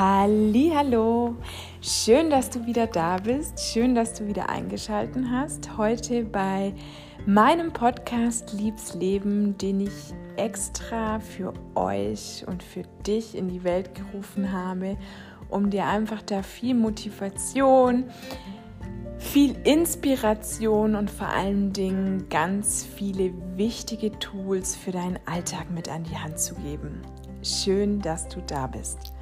Hallo, schön, dass du wieder da bist, schön, dass du wieder eingeschalten hast. Heute bei meinem Podcast Liebs Leben, den ich extra für euch und für dich in die Welt gerufen habe, um dir einfach da viel Motivation, viel Inspiration und vor allen Dingen ganz viele wichtige Tools für deinen Alltag mit an die Hand zu geben. Schön, dass du da bist.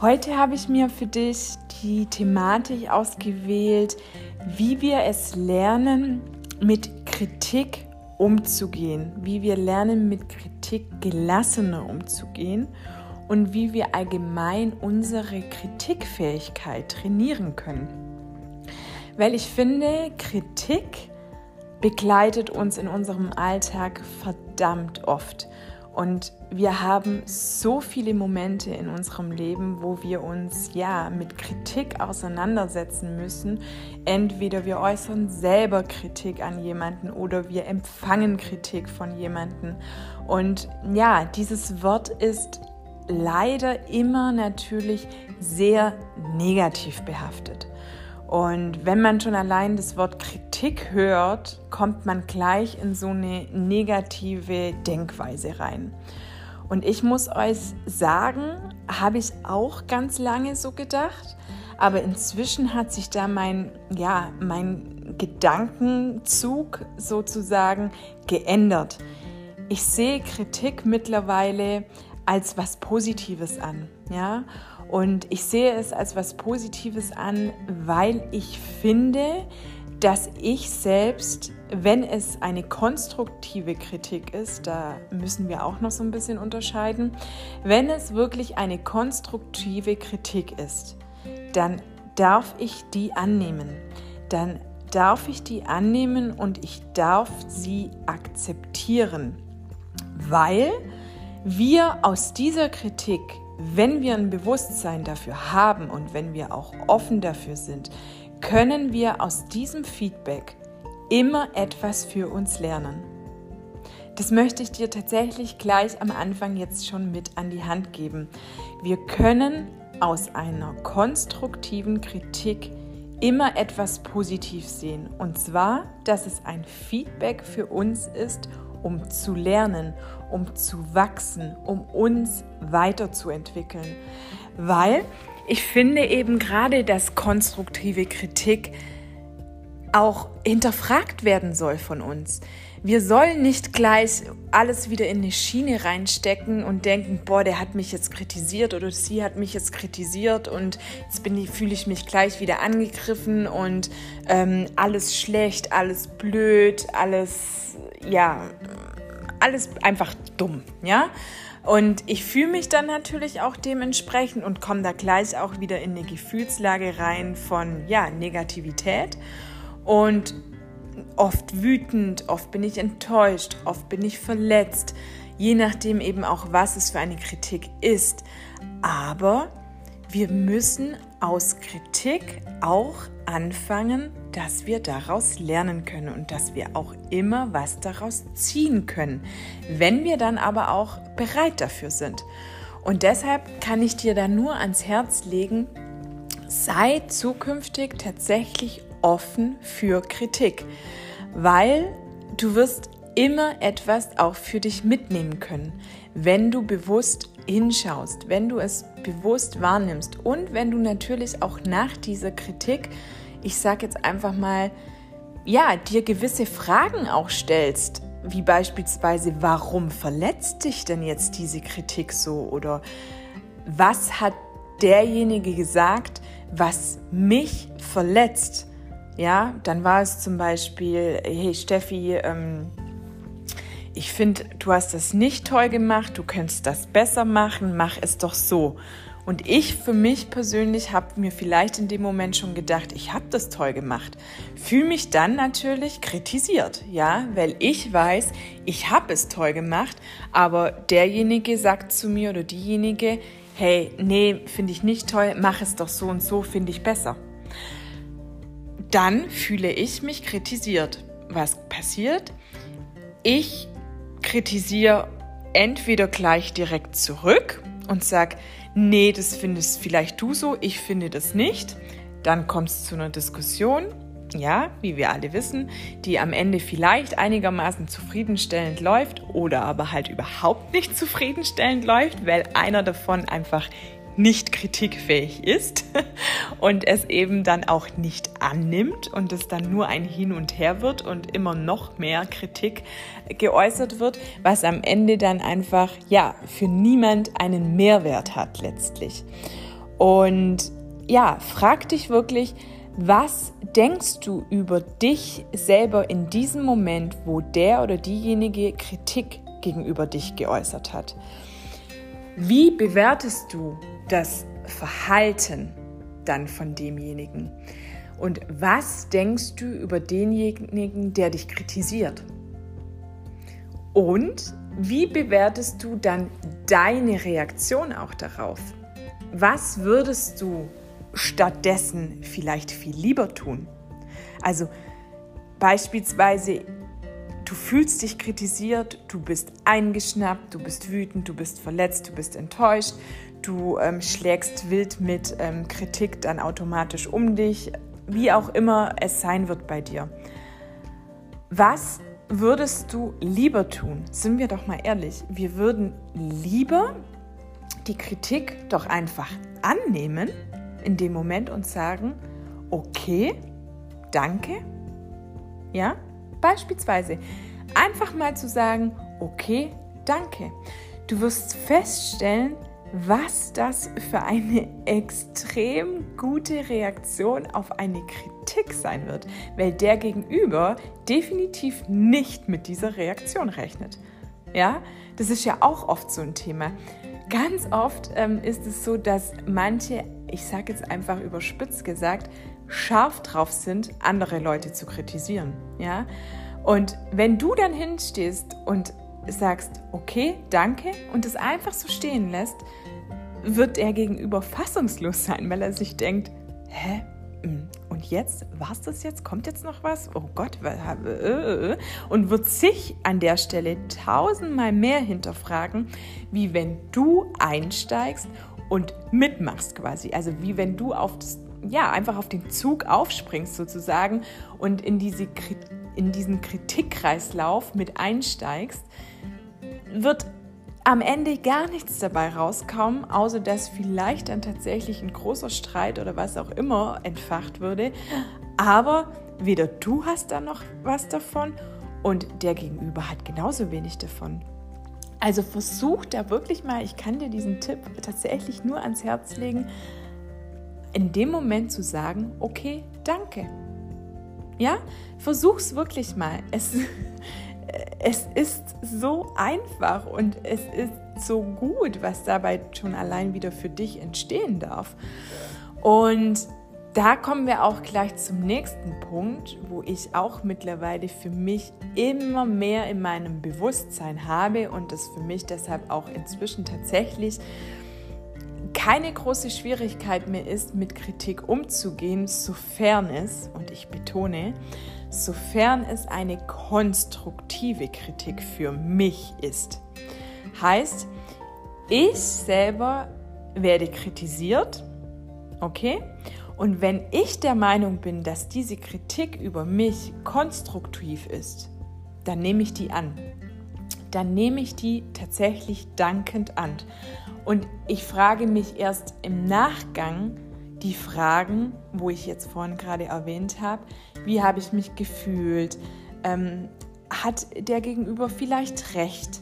Heute habe ich mir für dich die Thematik ausgewählt, wie wir es lernen, mit Kritik umzugehen, wie wir lernen, mit Kritik gelassener umzugehen und wie wir allgemein unsere Kritikfähigkeit trainieren können. Weil ich finde, Kritik begleitet uns in unserem Alltag verdammt oft. Und wir haben so viele Momente in unserem Leben, wo wir uns ja mit Kritik auseinandersetzen müssen. Entweder wir äußern selber Kritik an jemanden oder wir empfangen Kritik von jemanden. Und ja, dieses Wort ist leider immer natürlich sehr negativ behaftet. Und wenn man schon allein das Wort Kritik hört, kommt man gleich in so eine negative Denkweise rein. Und ich muss euch sagen, habe ich auch ganz lange so gedacht, aber inzwischen hat sich da mein, ja, mein Gedankenzug sozusagen geändert. Ich sehe Kritik mittlerweile als was Positives an, ja? Und ich sehe es als was Positives an, weil ich finde, dass ich selbst, wenn es eine konstruktive Kritik ist, da müssen wir auch noch so ein bisschen unterscheiden, wenn es wirklich eine konstruktive Kritik ist, dann darf ich die annehmen. Dann darf ich die annehmen und ich darf sie akzeptieren, weil wir aus dieser Kritik wenn wir ein Bewusstsein dafür haben und wenn wir auch offen dafür sind, können wir aus diesem Feedback immer etwas für uns lernen. Das möchte ich dir tatsächlich gleich am Anfang jetzt schon mit an die Hand geben. Wir können aus einer konstruktiven Kritik immer etwas positiv sehen. Und zwar, dass es ein Feedback für uns ist um zu lernen, um zu wachsen, um uns weiterzuentwickeln. Weil ich finde eben gerade, dass konstruktive Kritik auch hinterfragt werden soll von uns. Wir sollen nicht gleich alles wieder in eine Schiene reinstecken und denken, boah, der hat mich jetzt kritisiert oder sie hat mich jetzt kritisiert und jetzt bin ich, fühle ich mich gleich wieder angegriffen und ähm, alles schlecht, alles blöd, alles, ja, alles einfach dumm, ja. Und ich fühle mich dann natürlich auch dementsprechend und komme da gleich auch wieder in eine Gefühlslage rein von ja, Negativität und oft wütend, oft bin ich enttäuscht, oft bin ich verletzt, je nachdem eben auch, was es für eine Kritik ist. Aber wir müssen aus Kritik auch anfangen, dass wir daraus lernen können und dass wir auch immer was daraus ziehen können, wenn wir dann aber auch bereit dafür sind. Und deshalb kann ich dir da nur ans Herz legen, sei zukünftig tatsächlich offen für Kritik, weil du wirst immer etwas auch für dich mitnehmen können, wenn du bewusst hinschaust, wenn du es bewusst wahrnimmst und wenn du natürlich auch nach dieser Kritik, ich sage jetzt einfach mal, ja, dir gewisse Fragen auch stellst, wie beispielsweise, warum verletzt dich denn jetzt diese Kritik so oder was hat derjenige gesagt, was mich verletzt? Ja, dann war es zum Beispiel, hey Steffi, ähm, ich finde, du hast das nicht toll gemacht, du könntest das besser machen, mach es doch so. Und ich für mich persönlich habe mir vielleicht in dem Moment schon gedacht, ich habe das toll gemacht. Fühle mich dann natürlich kritisiert, ja, weil ich weiß, ich habe es toll gemacht, aber derjenige sagt zu mir oder diejenige, hey, nee, finde ich nicht toll, mach es doch so und so, finde ich besser dann fühle ich mich kritisiert. Was passiert? Ich kritisiere entweder gleich direkt zurück und sage, nee, das findest vielleicht du so, ich finde das nicht. Dann kommt es zu einer Diskussion, ja, wie wir alle wissen, die am Ende vielleicht einigermaßen zufriedenstellend läuft oder aber halt überhaupt nicht zufriedenstellend läuft, weil einer davon einfach nicht kritikfähig ist und es eben dann auch nicht annimmt und es dann nur ein Hin und Her wird und immer noch mehr Kritik geäußert wird, was am Ende dann einfach ja für niemand einen Mehrwert hat letztlich. Und ja, frag dich wirklich, was denkst du über dich selber in diesem Moment, wo der oder diejenige Kritik gegenüber dich geäußert hat? Wie bewertest du das Verhalten dann von demjenigen? Und was denkst du über denjenigen, der dich kritisiert? Und wie bewertest du dann deine Reaktion auch darauf? Was würdest du stattdessen vielleicht viel lieber tun? Also beispielsweise, du fühlst dich kritisiert, du bist eingeschnappt, du bist wütend, du bist verletzt, du bist enttäuscht, du ähm, schlägst wild mit ähm, Kritik dann automatisch um dich, wie auch immer es sein wird bei dir. Was würdest du lieber tun? Sind wir doch mal ehrlich, wir würden lieber die Kritik doch einfach annehmen in dem Moment und sagen, okay, danke. Ja, beispielsweise einfach mal zu sagen, okay, danke. Du wirst feststellen, was das für eine extrem gute Reaktion auf eine Kritik sein wird, weil der Gegenüber definitiv nicht mit dieser Reaktion rechnet. Ja, das ist ja auch oft so ein Thema. Ganz oft ähm, ist es so, dass manche, ich sage jetzt einfach überspitzt gesagt, scharf drauf sind, andere Leute zu kritisieren. Ja, und wenn du dann hinstehst und sagst, okay, danke und es einfach so stehen lässt, wird er gegenüber fassungslos sein, weil er sich denkt, hä? Hm, und jetzt, war es das jetzt? Kommt jetzt noch was? Oh Gott, äh, äh, äh. und wird sich an der Stelle tausendmal mehr hinterfragen, wie wenn du einsteigst und mitmachst quasi. Also wie wenn du auf das, ja, einfach auf den Zug aufspringst sozusagen und in, diese, in diesen Kritikkreislauf mit einsteigst, wird am Ende gar nichts dabei rauskommen, außer dass vielleicht dann tatsächlich ein großer Streit oder was auch immer entfacht würde. Aber weder du hast dann noch was davon und der Gegenüber hat genauso wenig davon. Also versuch da wirklich mal, ich kann dir diesen Tipp tatsächlich nur ans Herz legen, in dem Moment zu sagen, okay, danke. Ja, versuch's wirklich mal. Es, es ist so einfach und es ist so gut, was dabei schon allein wieder für dich entstehen darf. Und da kommen wir auch gleich zum nächsten Punkt, wo ich auch mittlerweile für mich immer mehr in meinem Bewusstsein habe und das für mich deshalb auch inzwischen tatsächlich keine große Schwierigkeit mehr ist, mit Kritik umzugehen, sofern es, und ich betone, sofern es eine konstruktive Kritik für mich ist. Heißt, ich selber werde kritisiert, okay? Und wenn ich der Meinung bin, dass diese Kritik über mich konstruktiv ist, dann nehme ich die an. Dann nehme ich die tatsächlich dankend an. Und ich frage mich erst im Nachgang, die Fragen, wo ich jetzt vorhin gerade erwähnt habe, wie habe ich mich gefühlt, ähm, hat der Gegenüber vielleicht recht,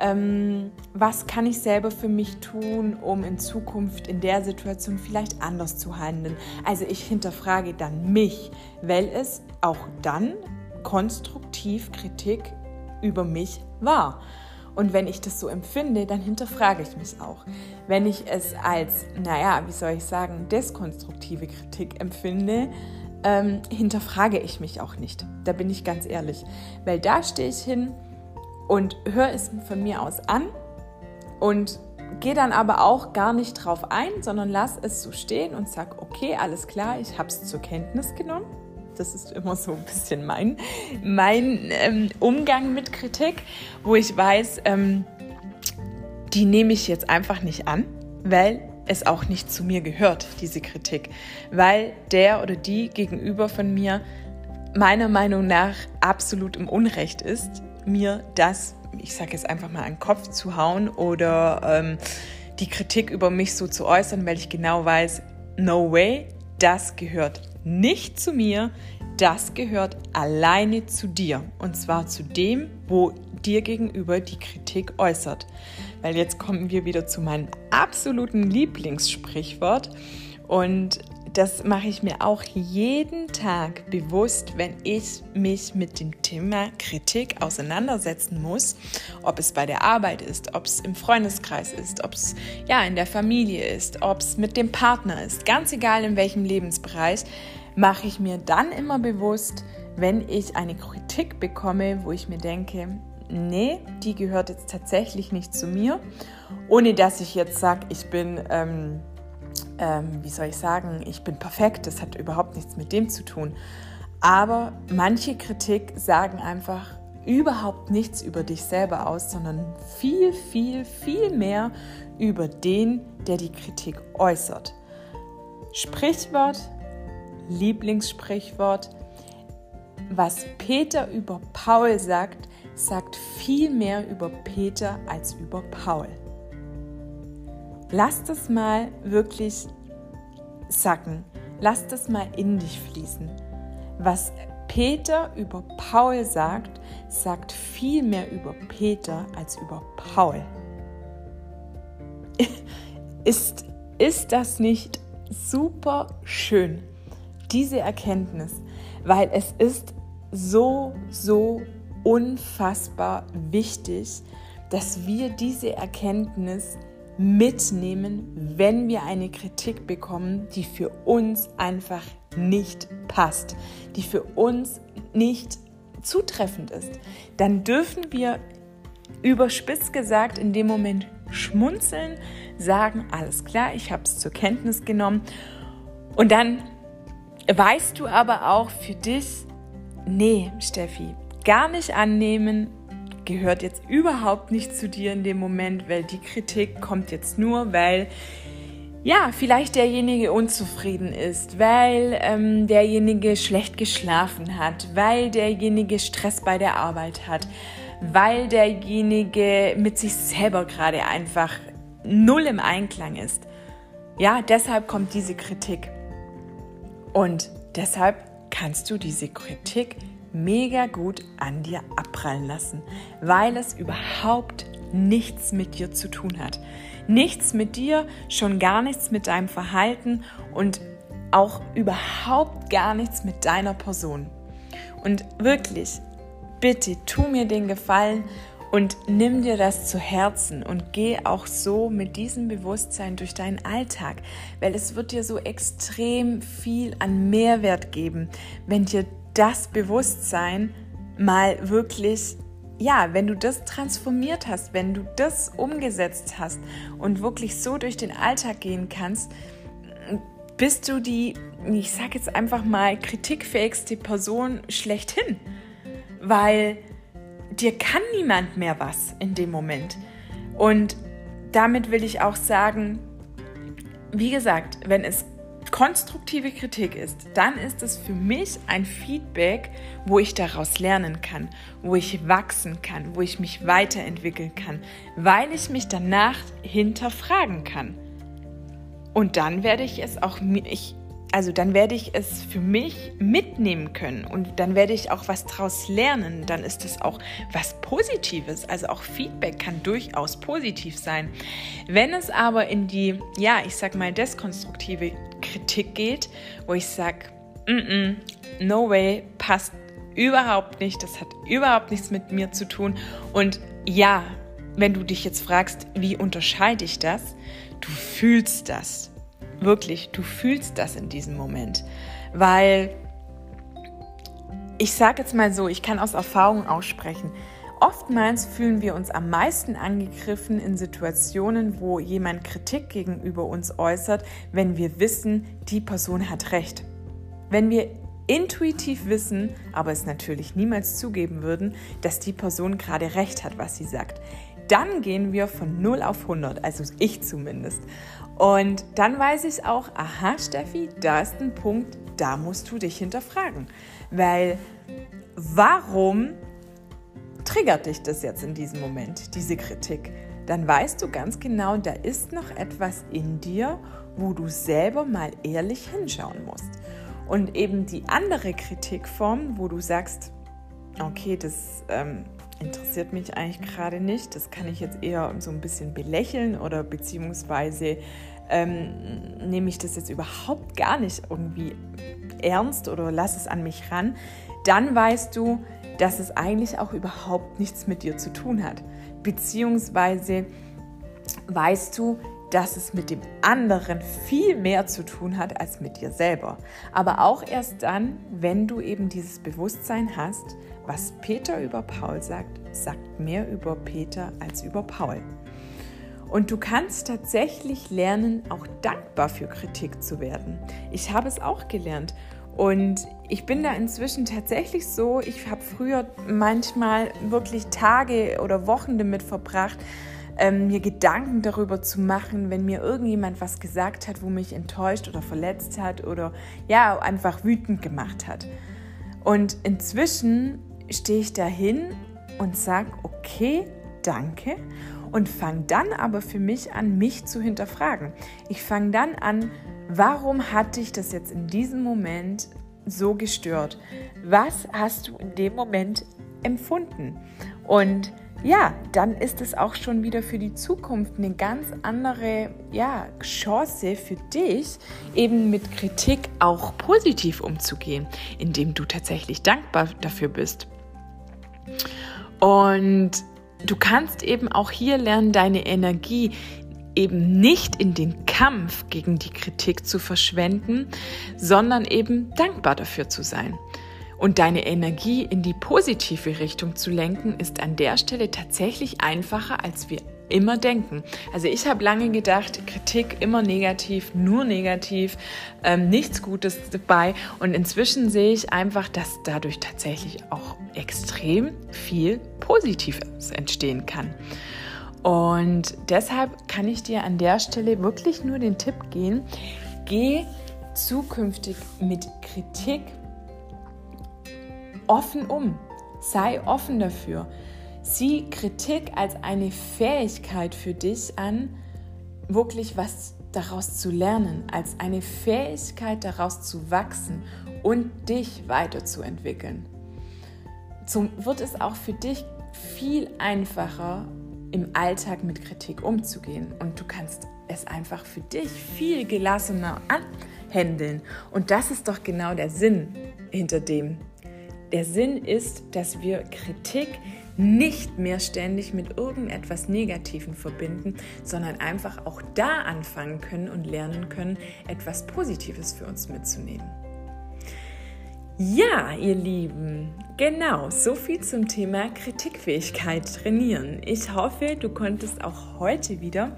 ähm, was kann ich selber für mich tun, um in Zukunft in der Situation vielleicht anders zu handeln. Also ich hinterfrage dann mich, weil es auch dann konstruktiv Kritik über mich war. Und wenn ich das so empfinde, dann hinterfrage ich mich auch. Wenn ich es als, naja, wie soll ich sagen, deskonstruktive Kritik empfinde, ähm, hinterfrage ich mich auch nicht. Da bin ich ganz ehrlich. Weil da stehe ich hin und höre es von mir aus an und gehe dann aber auch gar nicht drauf ein, sondern lass es so stehen und sag, okay, alles klar, ich habe es zur Kenntnis genommen das ist immer so ein bisschen mein, mein ähm, Umgang mit Kritik, wo ich weiß, ähm, die nehme ich jetzt einfach nicht an, weil es auch nicht zu mir gehört, diese Kritik, weil der oder die gegenüber von mir meiner Meinung nach absolut im Unrecht ist, mir das, ich sage jetzt einfach mal, an den Kopf zu hauen oder ähm, die Kritik über mich so zu äußern, weil ich genau weiß, no way, das gehört nicht zu mir, das gehört alleine zu dir. Und zwar zu dem, wo dir gegenüber die Kritik äußert. Weil jetzt kommen wir wieder zu meinem absoluten Lieblingssprichwort. Und das mache ich mir auch jeden Tag bewusst, wenn ich mich mit dem Thema Kritik auseinandersetzen muss. Ob es bei der Arbeit ist, ob es im Freundeskreis ist, ob es ja in der Familie ist, ob es mit dem Partner ist. Ganz egal in welchem Lebensbereich, mache ich mir dann immer bewusst, wenn ich eine Kritik bekomme, wo ich mir denke, nee, die gehört jetzt tatsächlich nicht zu mir, ohne dass ich jetzt sage, ich bin, ähm, ähm, wie soll ich sagen, ich bin perfekt, das hat überhaupt nichts mit dem zu tun. Aber manche Kritik sagen einfach überhaupt nichts über dich selber aus, sondern viel, viel, viel mehr über den, der die Kritik äußert. Sprichwort, Lieblingssprichwort, was Peter über Paul sagt, sagt viel mehr über Peter als über Paul. Lass das mal wirklich sacken. Lass das mal in dich fließen. Was Peter über Paul sagt, sagt viel mehr über Peter als über Paul. ist, ist das nicht super schön, diese Erkenntnis? Weil es ist so, so unfassbar wichtig, dass wir diese Erkenntnis mitnehmen, wenn wir eine Kritik bekommen, die für uns einfach nicht passt, die für uns nicht zutreffend ist. Dann dürfen wir überspitzt gesagt in dem Moment schmunzeln, sagen, alles klar, ich habe es zur Kenntnis genommen. Und dann weißt du aber auch für dich, nee, Steffi, gar nicht annehmen, gehört jetzt überhaupt nicht zu dir in dem Moment, weil die Kritik kommt jetzt nur, weil ja, vielleicht derjenige unzufrieden ist, weil ähm, derjenige schlecht geschlafen hat, weil derjenige Stress bei der Arbeit hat, weil derjenige mit sich selber gerade einfach null im Einklang ist. Ja, deshalb kommt diese Kritik. Und deshalb kannst du diese Kritik mega gut an dir abprallen lassen, weil es überhaupt nichts mit dir zu tun hat. Nichts mit dir, schon gar nichts mit deinem Verhalten und auch überhaupt gar nichts mit deiner Person. Und wirklich, bitte tu mir den Gefallen und nimm dir das zu Herzen und geh auch so mit diesem Bewusstsein durch deinen Alltag, weil es wird dir so extrem viel an Mehrwert geben, wenn dir das Bewusstsein mal wirklich, ja, wenn du das transformiert hast, wenn du das umgesetzt hast und wirklich so durch den Alltag gehen kannst, bist du die, ich sage jetzt einfach mal, kritikfähigste Person schlechthin. Weil dir kann niemand mehr was in dem Moment. Und damit will ich auch sagen, wie gesagt, wenn es konstruktive Kritik ist, dann ist es für mich ein Feedback, wo ich daraus lernen kann, wo ich wachsen kann, wo ich mich weiterentwickeln kann, weil ich mich danach hinterfragen kann. Und dann werde ich es auch, ich, also dann werde ich es für mich mitnehmen können und dann werde ich auch was daraus lernen. Dann ist es auch was Positives. Also auch Feedback kann durchaus positiv sein. Wenn es aber in die, ja, ich sag mal, deskonstruktive Kritik geht, wo ich sage, mm -mm, no way, passt überhaupt nicht, das hat überhaupt nichts mit mir zu tun. Und ja, wenn du dich jetzt fragst, wie unterscheide ich das, du fühlst das. Wirklich, du fühlst das in diesem Moment. Weil ich sage jetzt mal so, ich kann aus Erfahrung aussprechen, Oftmals fühlen wir uns am meisten angegriffen in Situationen, wo jemand Kritik gegenüber uns äußert, wenn wir wissen, die Person hat recht. Wenn wir intuitiv wissen, aber es natürlich niemals zugeben würden, dass die Person gerade recht hat, was sie sagt. dann gehen wir von 0 auf 100, also ich zumindest. Und dann weiß ich auch, aha, Steffi, da ist ein Punkt, da musst du dich hinterfragen. Weil warum triggert dich das jetzt in diesem Moment, diese Kritik? Dann weißt du ganz genau, da ist noch etwas in dir, wo du selber mal ehrlich hinschauen musst. Und eben die andere Kritikform, wo du sagst, okay, das ähm, interessiert mich eigentlich gerade nicht, das kann ich jetzt eher so ein bisschen belächeln oder beziehungsweise ähm, nehme ich das jetzt überhaupt gar nicht irgendwie ernst oder lass es an mich ran, dann weißt du, dass es eigentlich auch überhaupt nichts mit dir zu tun hat. Beziehungsweise weißt du, dass es mit dem anderen viel mehr zu tun hat als mit dir selber. Aber auch erst dann, wenn du eben dieses Bewusstsein hast, was Peter über Paul sagt, sagt mehr über Peter als über Paul. Und du kannst tatsächlich lernen, auch dankbar für Kritik zu werden. Ich habe es auch gelernt. Und ich bin da inzwischen tatsächlich so, ich habe früher manchmal wirklich Tage oder Wochen damit verbracht, ähm, mir Gedanken darüber zu machen, wenn mir irgendjemand was gesagt hat, wo mich enttäuscht oder verletzt hat oder ja, einfach wütend gemacht hat. Und inzwischen stehe ich dahin und sage, okay, danke und fange dann aber für mich an, mich zu hinterfragen. Ich fange dann an, warum hat dich das jetzt in diesem Moment so gestört? Was hast du in dem Moment empfunden? Und ja, dann ist es auch schon wieder für die Zukunft eine ganz andere ja, Chance für dich, eben mit Kritik auch positiv umzugehen, indem du tatsächlich dankbar dafür bist. Und du kannst eben auch hier lernen, deine Energie eben nicht in den Kampf gegen die Kritik zu verschwenden, sondern eben dankbar dafür zu sein. Und deine Energie in die positive Richtung zu lenken, ist an der Stelle tatsächlich einfacher, als wir immer denken. Also ich habe lange gedacht, Kritik immer negativ, nur negativ, ähm, nichts Gutes dabei. Und inzwischen sehe ich einfach, dass dadurch tatsächlich auch extrem viel Positives entstehen kann. Und deshalb kann ich dir an der Stelle wirklich nur den Tipp gehen, geh zukünftig mit Kritik offen um. Sei offen dafür. Sieh Kritik als eine Fähigkeit für dich an, wirklich was daraus zu lernen, als eine Fähigkeit daraus zu wachsen und dich weiterzuentwickeln. So wird es auch für dich viel einfacher, im Alltag mit Kritik umzugehen und du kannst es einfach für dich viel gelassener anhändeln. Und das ist doch genau der Sinn hinter dem. Der Sinn ist, dass wir Kritik nicht mehr ständig mit irgendetwas Negativem verbinden, sondern einfach auch da anfangen können und lernen können, etwas Positives für uns mitzunehmen. Ja, ihr Lieben, genau, so viel zum Thema Kritikfähigkeit trainieren. Ich hoffe, du konntest auch heute wieder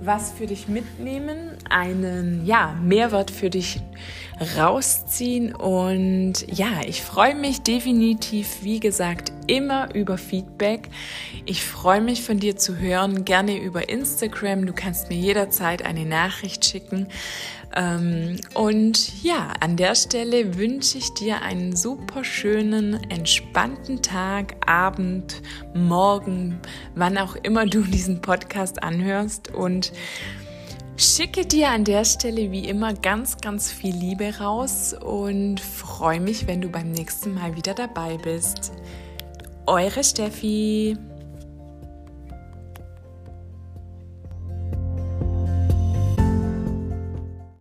was für dich mitnehmen, einen ja, Mehrwert für dich rausziehen und ja, ich freue mich definitiv, wie gesagt, immer über Feedback. Ich freue mich von dir zu hören, gerne über Instagram. Du kannst mir jederzeit eine Nachricht schicken. Ähm, und ja, an der Stelle wünsche ich dir einen super schönen, entspannten Tag, Abend, Morgen, wann auch immer du diesen Podcast anhörst schicke dir an der Stelle wie immer ganz, ganz viel Liebe raus und freue mich, wenn du beim nächsten Mal wieder dabei bist. Eure Steffi.